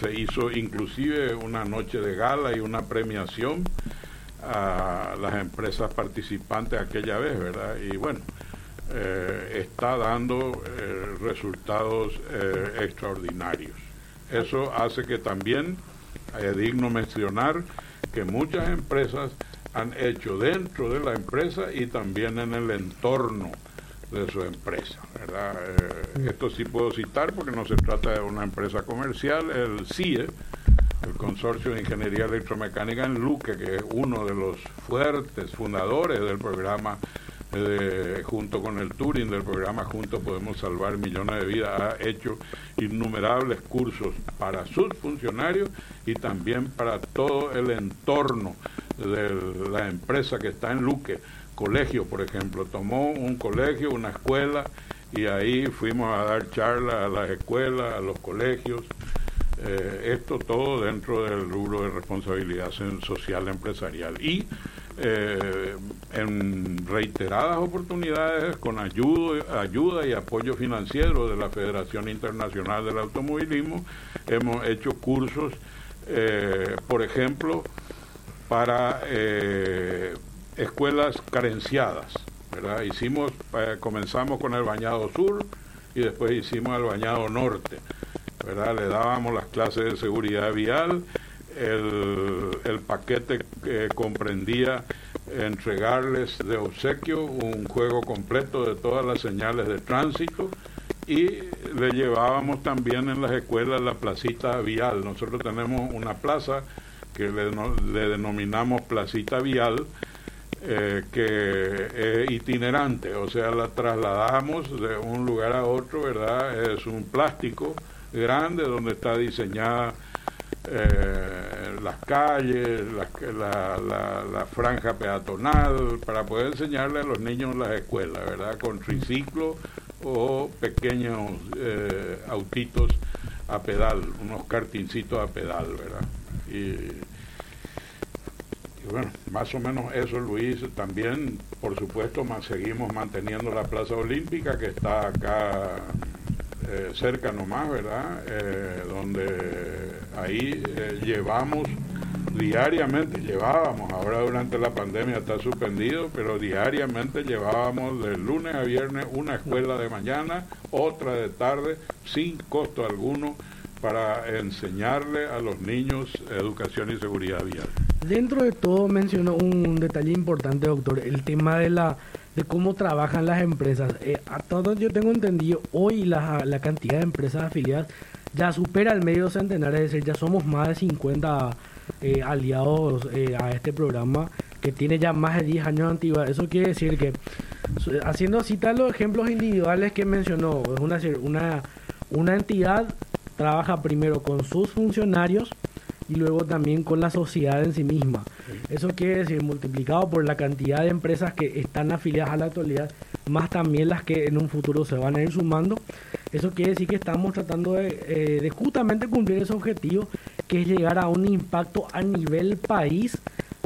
se hizo inclusive una noche de gala y una premiación a las empresas participantes aquella vez, ¿verdad? Y bueno, está dando resultados extraordinarios. Eso hace que también es digno mencionar que muchas empresas han hecho dentro de la empresa y también en el entorno de su empresa. ¿verdad? Eh, esto sí puedo citar porque no se trata de una empresa comercial, el CIE, el Consorcio de Ingeniería Electromecánica en Luque, que es uno de los fuertes fundadores del programa eh, junto con el Turing del programa Juntos Podemos Salvar Millones de Vidas, ha hecho innumerables cursos para sus funcionarios y también para todo el entorno de la empresa que está en Luque. Colegio, por ejemplo, tomó un colegio, una escuela, y ahí fuimos a dar charlas a las escuelas, a los colegios, eh, esto todo dentro del rubro de responsabilidad social empresarial. Y eh, en reiteradas oportunidades, con ayuda, ayuda y apoyo financiero de la Federación Internacional del Automovilismo, hemos hecho cursos, eh, por ejemplo, para escuelas carenciadas. ¿verdad? Hicimos, comenzamos con el bañado sur y después hicimos el bañado norte. ¿verdad? Le dábamos las clases de seguridad vial, el, el paquete que comprendía entregarles de obsequio un juego completo de todas las señales de tránsito y le llevábamos también en las escuelas la placita vial. Nosotros tenemos una plaza que le, denominamos placita vial, eh, que es itinerante, o sea, la trasladamos de un lugar a otro, ¿verdad? Es un plástico grande donde está diseñada eh, las calles, la, franja peatonal, para poder enseñarle a los niños en las escuelas, ¿verdad? Con triciclo o pequeños eh, autitos a pedal, unos cartincitos a pedal, ¿verdad? Y, bueno, más o menos eso, Luis. También, por supuesto, seguimos manteniendo la Plaza Olímpica, que está acá eh, cerca nomás, ¿verdad? Eh, donde ahí eh, llevamos diariamente, llevábamos, ahora durante la pandemia está suspendido, pero diariamente llevábamos de lunes a viernes una escuela de mañana, otra de tarde, sin costo alguno, para enseñarle a los niños educación y seguridad vial. Dentro de todo mencionó un detalle importante, doctor, el tema de la de cómo trabajan las empresas. Eh, a todos yo tengo entendido, hoy la, la, cantidad de empresas afiliadas ya supera el medio centenar, es decir, ya somos más de 50 eh, aliados eh, a este programa que tiene ya más de 10 años de antigüedad. Eso quiere decir que, haciendo citar los ejemplos individuales que mencionó, es una, una, una entidad trabaja primero con sus funcionarios, y luego también con la sociedad en sí misma. Eso quiere decir, multiplicado por la cantidad de empresas que están afiliadas a la actualidad, más también las que en un futuro se van a ir sumando, eso quiere decir que estamos tratando de, eh, justamente cumplir ese objetivo, que es llegar a un impacto a nivel país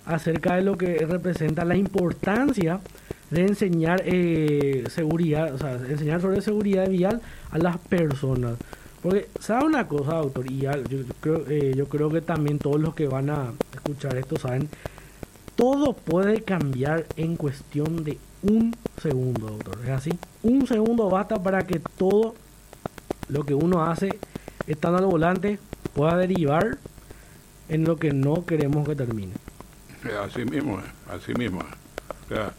acerca de lo que representa la importancia de enseñar eh, seguridad, o sea, enseñar sobre seguridad vial a las personas. Porque, ¿sabe una cosa, doctor? Y yo, creo, eh, yo creo que también todos los que van a escuchar esto saben, todo puede cambiar en cuestión de un segundo, doctor. ¿Es así? Un segundo basta para que todo lo que uno hace estando al volante pueda derivar en lo que no queremos que termine. Así mismo, así mismo. O sea,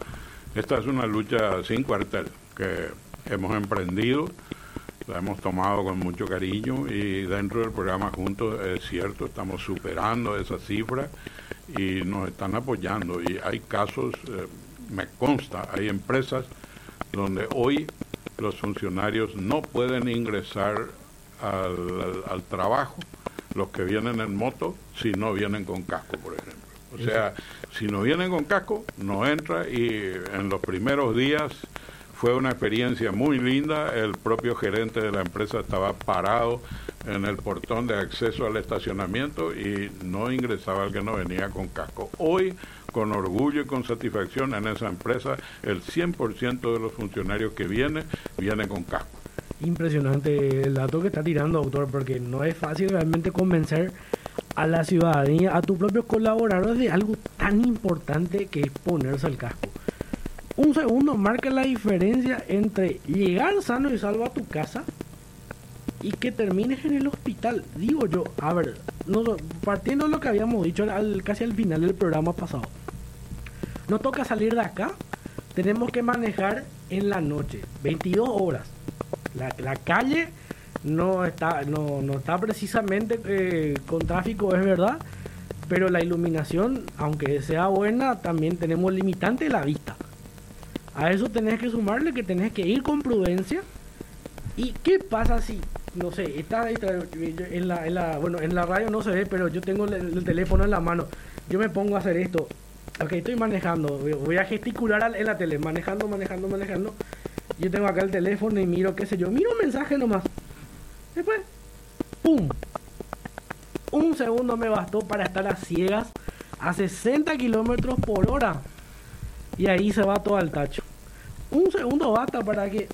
esta es una lucha sin cuartel que hemos emprendido la hemos tomado con mucho cariño y dentro del programa Juntos es cierto, estamos superando esa cifra y nos están apoyando. Y hay casos, eh, me consta, hay empresas donde hoy los funcionarios no pueden ingresar al, al trabajo, los que vienen en moto, si no vienen con casco, por ejemplo. O sea, si no vienen con casco, no entra y en los primeros días fue una experiencia muy linda. El propio gerente de la empresa estaba parado en el portón de acceso al estacionamiento y no ingresaba el que no venía con casco. Hoy, con orgullo y con satisfacción en esa empresa, el 100% de los funcionarios que vienen, vienen con casco. Impresionante el dato que está tirando, doctor, porque no es fácil realmente convencer a la ciudadanía, a tus propios colaboradores de algo tan importante que es ponerse el casco un segundo marca la diferencia entre llegar sano y salvo a tu casa y que termines en el hospital. Digo yo, a ver, partiendo de lo que habíamos dicho casi al final del programa pasado, no toca salir de acá, tenemos que manejar en la noche, 22 horas. La, la calle no está, no, no está precisamente eh, con tráfico, es verdad, pero la iluminación, aunque sea buena, también tenemos limitante la vista. A eso tenés que sumarle que tenés que ir con prudencia. ¿Y qué pasa si, no sé, está, en, la, en la, bueno, en la radio no se ve, pero yo tengo el, el teléfono en la mano, yo me pongo a hacer esto, ok, estoy manejando, voy- a gesticular en la tele, manejando, manejando, manejando, yo tengo acá el teléfono y miro, qué sé yo, miro un mensaje nomás, después, ¡pum! Un segundo me bastó para estar a ciegas a 60 kilómetros por hora. Y ahí se va todo al tacho. Un segundo basta para que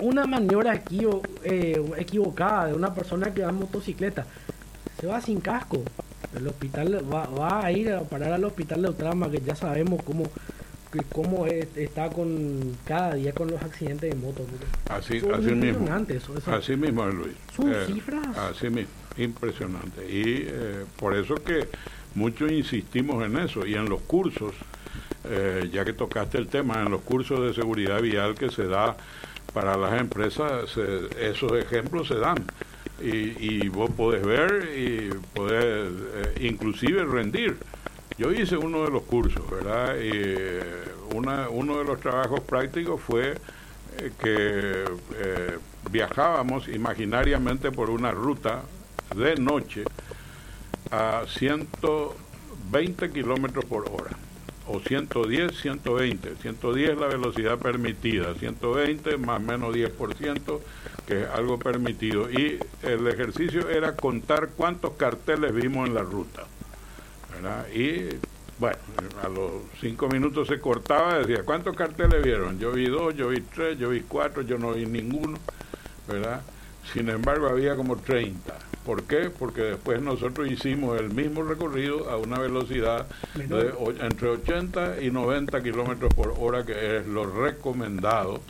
una maniobra equivo- eh, equivocada de una persona que va en motocicleta se va sin casco. El hospital va, va a ir a parar al hospital de Utrama, que ya sabemos cómo, cómo es- está con cada día con los accidentes de moto. Así, así mismo. eso- eso- Así mismo, Luis. Son cifras. Así mismo, impresionante. Y eh, por eso que muchos insistimos en eso. Y en los cursos, eh, ya que tocaste el tema, en los cursos de seguridad vial que se da para las empresas, se- esos ejemplos se dan. Y, y vos podés ver y podés eh, inclusive rendir. Yo hice uno de los cursos, ¿verdad? Y eh, una, uno de los trabajos prácticos fue eh, que eh, viajábamos imaginariamente por una ruta de noche a 120 kilómetros por hora, o 110, 120. 110 es la velocidad permitida, 120 más menos 10%, que es algo permitido. Y el ejercicio era contar cuántos carteles vimos en la ruta. ¿verdad? Y bueno, a los cinco minutos se cortaba, decía, ¿cuántos carteles vieron? Yo vi dos, yo vi tres, yo vi cuatro, yo no vi ninguno, ¿verdad? Sin embargo, había como 30. ¿Por qué? Porque después nosotros hicimos el mismo recorrido a una velocidad de entre 80 y 90 kilómetros por hora, que es lo recomendado,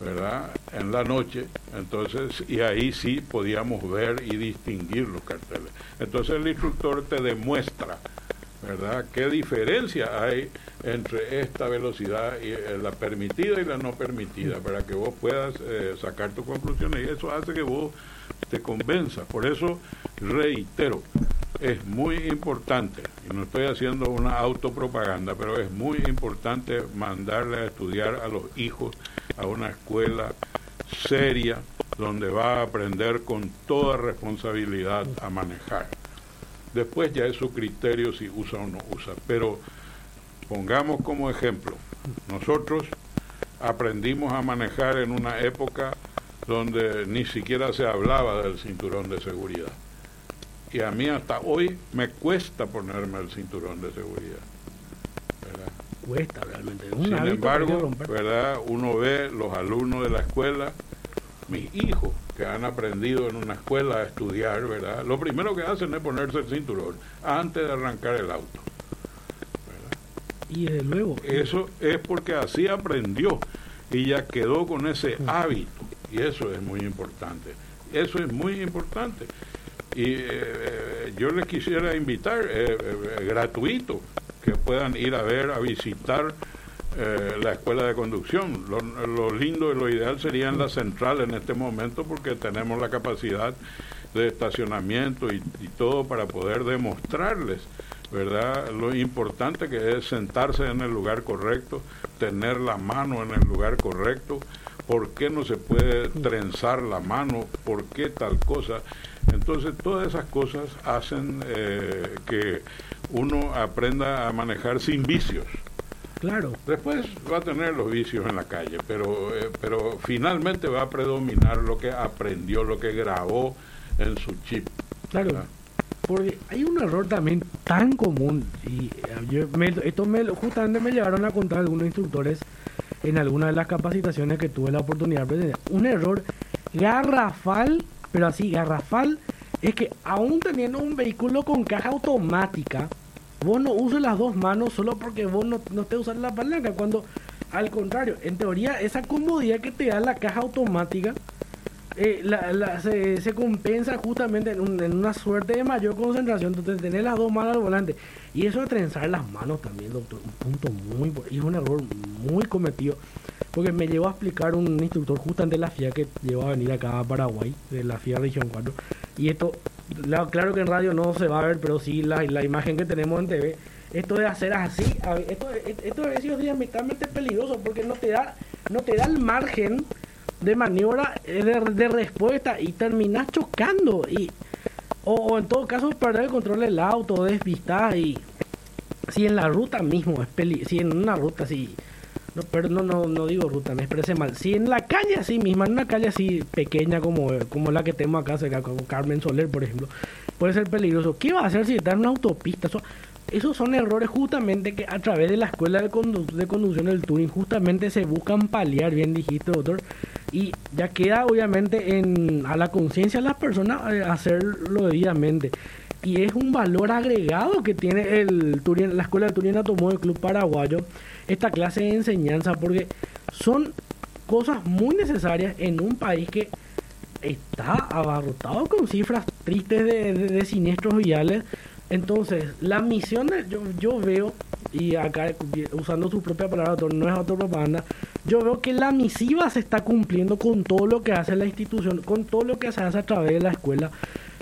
¿verdad? En la noche. Entonces, y ahí sí podíamos ver y distinguir los carteles. Entonces, el instructor te demuestra, ¿verdad? ¿Qué diferencia hay entre esta velocidad y eh, la permitida y la no permitida para que vos puedas eh, sacar tus conclusiones y eso hace que vos te convenzas. Por eso reitero, es muy importante, y no estoy haciendo una autopropaganda, pero es muy importante mandarle a estudiar a los hijos a una escuela seria donde va a aprender con toda responsabilidad a manejar. Después ya es su criterio si usa o no usa. Pero pongamos como ejemplo, nosotros aprendimos a manejar en una época donde ni siquiera se hablaba del cinturón de seguridad. Y a mí hasta hoy me cuesta ponerme el cinturón de seguridad. ¿verdad? Cuesta realmente. Un Sin embargo. ¿verdad? Uno ve los alumnos de la escuela, mis hijos que han aprendido en una escuela a estudiar, ¿verdad? Lo primero que hacen es ponerse el cinturón antes de arrancar el auto. Y desde luego. Eso es porque así aprendió y ya quedó con ese hábito. Y eso es muy importante. Eso es muy importante. Y eh, yo les quisiera invitar, eh, eh, gratuito, que puedan ir a ver, a visitar eh, la escuela de conducción. Lo, lo lindo y lo ideal sería en la central en este momento porque tenemos la capacidad de estacionamiento y, y todo para poder demostrarles, ¿verdad? Lo importante que es sentarse en el lugar correcto, tener la mano en el lugar correcto, por qué no se puede trenzar la mano, por qué tal cosa. Entonces, todas esas cosas hacen eh, que uno aprenda a manejar sin vicios. Claro. Después va a tener los vicios en la calle, pero, eh, pero finalmente va a predominar lo que aprendió, lo que grabó en su chip. Claro. ¿verdad? Porque hay un error también tan común, y eh, yo me- esto me, justamente me llegaron a contar algunos instructores en alguna de las capacitaciones que tuve la oportunidad de presenciar. Un error garrafal, pero así, garrafal, es que aún teniendo un vehículo con caja automática, vos no uses las dos manos solo porque vos no, no te usas la palanca, cuando al contrario, en teoría esa comodidad que te da la caja automática eh, la- la- se, se compensa justamente en, un- en una suerte de mayor concentración. Entonces, tener las dos manos al volante. Y eso de trenzar las manos también, doctor, un punto muy. Y es un error muy cometido. Porque me llevó a explicar un instructor justamente de la FIA que llegó a venir acá a Paraguay, de la FIA Región 4. Y esto, la- claro que en radio no se va a ver, pero sí la, la imagen que tenemos en TV. Esto de hacer así, a ver, esto, esto es diametralmente peligroso porque no te da, no te da el margen de maniobra de, de respuesta y terminas chocando y o, en todo caso perder el control del auto despistar y si en la ruta mismo es peli si en una ruta así no, pero no, no, no digo ruta, me expresé mal. Si en la calle así misma, en una calle así pequeña como, como la que tenemos acá cerca, como Carmen Soler, por ejemplo, puede ser peligroso. ¿Qué va a hacer si está en una autopista? Esos son errores justamente que a través de la escuela de, condu- de conducción del Turing justamente se buscan paliar, bien dijiste, doctor. Y ya queda obviamente en, a la conciencia de las personas eh, hacerlo debidamente. Y es un valor agregado que tiene el Turing, la escuela de Turing Automóvil Club Paraguayo, esta clase de enseñanza, porque son cosas muy necesarias en un país que está abarrotado con cifras tristes de- de siniestros viales. Entonces, la misión, de- yo, yo veo, y acá usando su propia palabra, no es autopropaganda, yo veo que la misiva se está cumpliendo con todo lo que hace la institución, con todo lo que se hace a través de la escuela,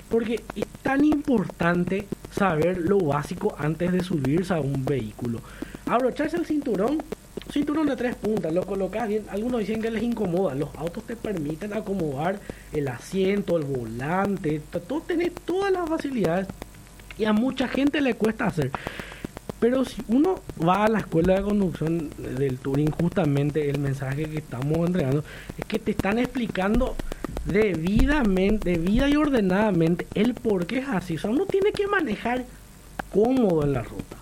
porque es tan importante saber lo básico antes de subirse a un vehículo. Abrocharse el cinturón, cinturón de tres puntas, lo colocas bien. Algunos dicen que les incomoda. Los autos te permiten acomodar el asiento, el volante, todo, tener todas las facilidades. Y a mucha gente le cuesta hacer. Pero si uno va a la escuela de conducción del Turing, justamente el mensaje que estamos entregando es que te están explicando debidamente, debida y ordenadamente el por qué es así. O sea, uno tiene que manejar cómodo en la ruta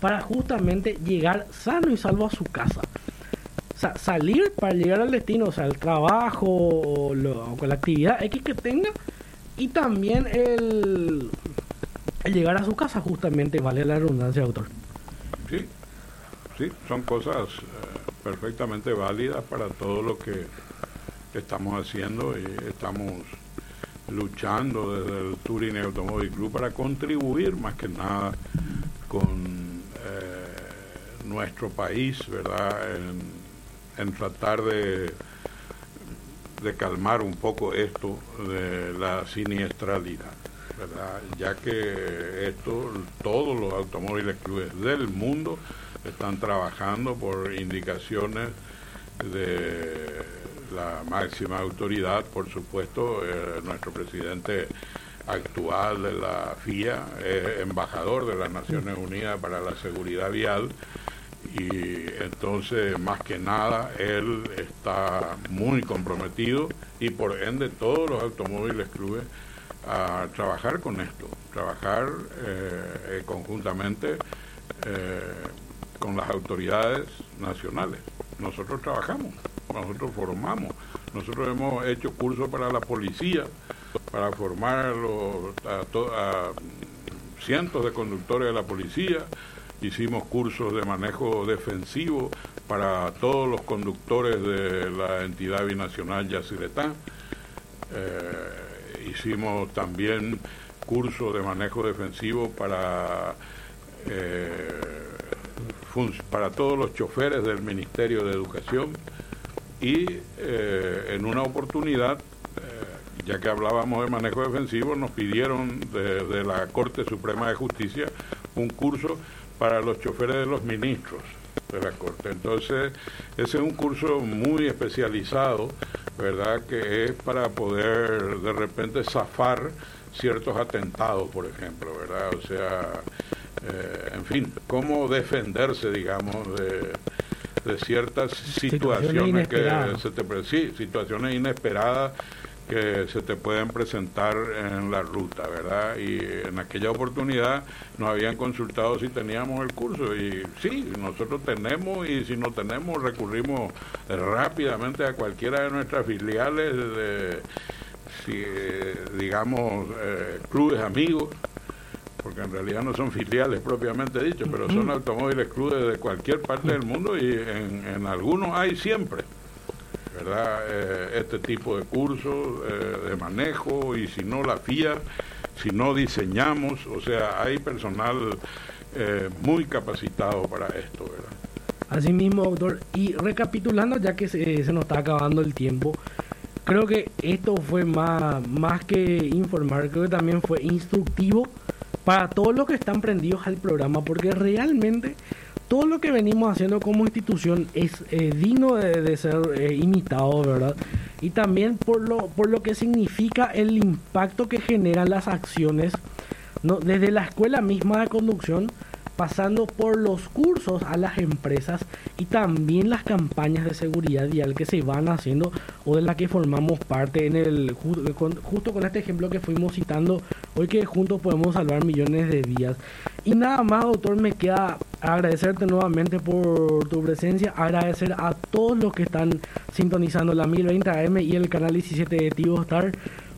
para justamente llegar sano y salvo a su casa. O sea, salir para llegar al destino, o sea, el trabajo o, lo- con la actividad X que tenga y también el, el llegar a su casa justamente, vale la redundancia, doctor. Sí, sí, son cosas eh, perfectamente válidas para todo lo que estamos haciendo y estamos luchando desde el Touring Automóvil Club para contribuir más que nada con eh, nuestro país, ¿verdad? En, en tratar de, de calmar un poco esto de la siniestralidad. ¿Verdad? ya que esto, todos los automóviles clubes del mundo están trabajando por indicaciones de la máxima autoridad, por supuesto, eh, nuestro presidente actual de la FIA, es embajador de las Naciones Unidas para la Seguridad Vial y entonces más que nada él está muy comprometido y por ende todos los automóviles clubes a trabajar con esto, trabajar eh, eh, conjuntamente eh, con las autoridades nacionales. Nosotros trabajamos, nosotros formamos, nosotros hemos hecho cursos para la policía, para formar a, a cientos de conductores de la policía, hicimos cursos de manejo defensivo para todos los conductores de la entidad binacional Yacyretá. Eh, hicimos también cursos de manejo defensivo para eh, para todos los choferes del Ministerio de Educación y eh, en una oportunidad, eh, ya que hablábamos de manejo defensivo, nos pidieron de, de la Corte Suprema de Justicia un curso para los choferes de los ministros de la Corte. Entonces, ese es un curso muy especializado, ¿verdad? Que es para poder de repente zafar ciertos atentados, por ejemplo, ¿verdad? O sea, eh, en fin, cómo defenderse, digamos, de, de ciertas situaciones que se te sí, situaciones inesperadas que se te pueden presentar en la ruta, ¿verdad? Y en aquella oportunidad nos habían consultado si teníamos el curso y sí, nosotros tenemos y si no tenemos recurrimos rápidamente a cualquiera de nuestras filiales de, si, eh, digamos, eh, clubes amigos, porque en realidad no son filiales propiamente dicho, pero son automóviles clubes de cualquier parte del mundo y en, en algunos hay siempre. ¿Verdad? Eh, este tipo de cursos eh, de manejo y si no la FIA, si no diseñamos, o sea, hay personal eh, muy capacitado para esto, ¿verdad? Así mismo, doctor. Y recapitulando, ya que se, se, nos está acabando el tiempo, creo que esto fue más, más que informar, creo que también fue instructivo para todos los que están prendidos al programa, porque realmente todo lo que venimos haciendo como institución es eh, digno de, ser eh, imitado, ¿verdad? Y también por lo, por lo que significa el impacto que generan las acciones, desde la escuela misma de conducción, pasando por los cursos a las empresas y también las campañas de seguridad vial que se van haciendo o de las que formamos parte en el justo con este ejemplo que fuimos citando hoy que juntos podemos salvar millones de vidas y nada más doctor me queda agradecerte nuevamente por tu presencia agradecer a todos los que están sintonizando la 1020 AM y el canal 17 de Tivo Star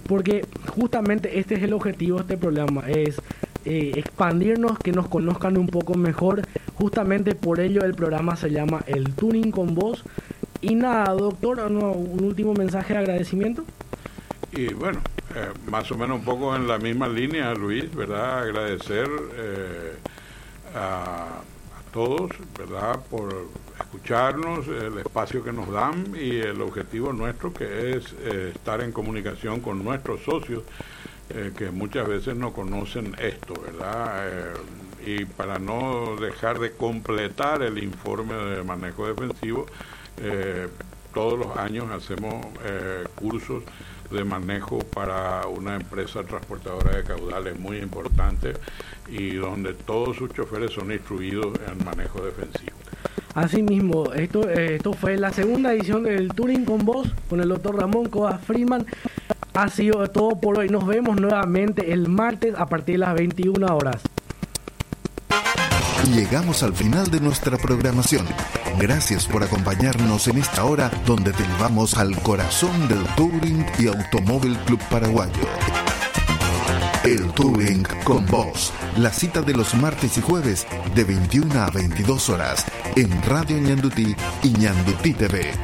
porque justamente este es el objetivo de este programa es eh, expandirnos, que nos conozcan un poco mejor. Justamente por ello el programa se llama El Tuning con Voz. Y nada, doctor, un último mensaje de agradecimiento. Y bueno, eh, más o menos un poco en la misma línea, Luis, ¿verdad? Agradecer eh, a, todos, ¿verdad? Por escucharnos, el espacio que nos dan y el objetivo nuestro que es eh, estar en comunicación con nuestros socios eh, que muchas veces no conocen esto, ¿verdad? Eh, y para no dejar de completar el informe de manejo defensivo, todos los años hacemos cursos de manejo para una empresa transportadora de caudales muy importante y donde todos sus choferes son instruidos en manejo defensivo. Asimismo, esto, esto fue la segunda edición del Touring con Voz con el doctor Ramón Coa Freeman. Ha sido todo por hoy. Nos vemos nuevamente el martes a partir de las 21 horas. Llegamos al final de nuestra programación. Gracias por acompañarnos en esta hora donde te llevamos al corazón del Touring y Automóvil Club Paraguayo. El Touring con Voz. La cita de los martes y jueves de 21 a 22 horas en Radio Ñandutí y Ñandutí TV.